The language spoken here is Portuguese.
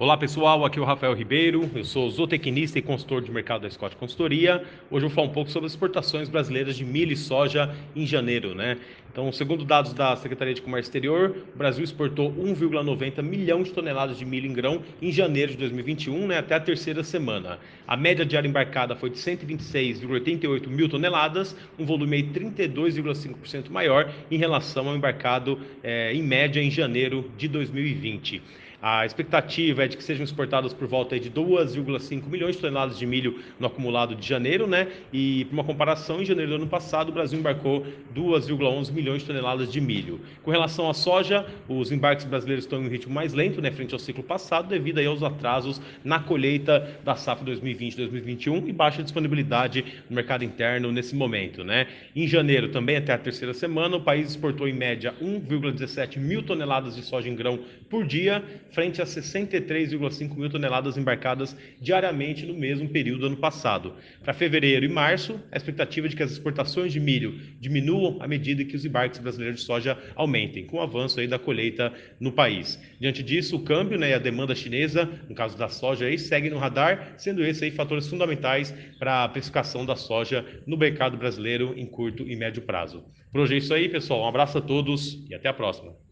Olá pessoal, aqui é o Rafael Ribeiro, eu sou zootecnista e consultor de mercado da Scott Consultoria. Hoje eu vou falar um pouco sobre as exportações brasileiras de milho e soja em janeiro, né? Então, segundo dados da Secretaria de Comércio Exterior, o Brasil exportou 1,90 milhão de toneladas de milho em grão em janeiro de 2021, né, até a terceira semana. A média diária embarcada foi de 126,88 mil toneladas, um volume 32,5% maior em relação ao embarcado é, em média em janeiro de 2020. A expectativa é que sejam exportadas por volta de 2,5 milhões de toneladas de milho no acumulado de janeiro, né? E por uma comparação, em janeiro do ano passado, o Brasil embarcou 2,11 milhões de toneladas de milho. Com relação à soja, os embarques brasileiros estão em um ritmo mais lento, né, frente ao ciclo passado, devido aí aos atrasos na colheita da safra 2020-2021 e baixa disponibilidade no mercado interno nesse momento, né? Em janeiro, também até a terceira semana, o país exportou em média 1,17 mil toneladas de soja em grão por dia frente a 63,5 mil toneladas embarcadas diariamente no mesmo período do ano passado. Para fevereiro e março, a expectativa é de que as exportações de milho diminuam à medida que os embarques brasileiros de soja aumentem, com o avanço aí da colheita no país. Diante disso, o câmbio né, e a demanda chinesa, no caso da soja, aí, seguem no radar, sendo esses aí fatores fundamentais para a precificação da soja no mercado brasileiro em curto e médio prazo. Por hoje é isso aí, pessoal. Um abraço a todos e até a próxima.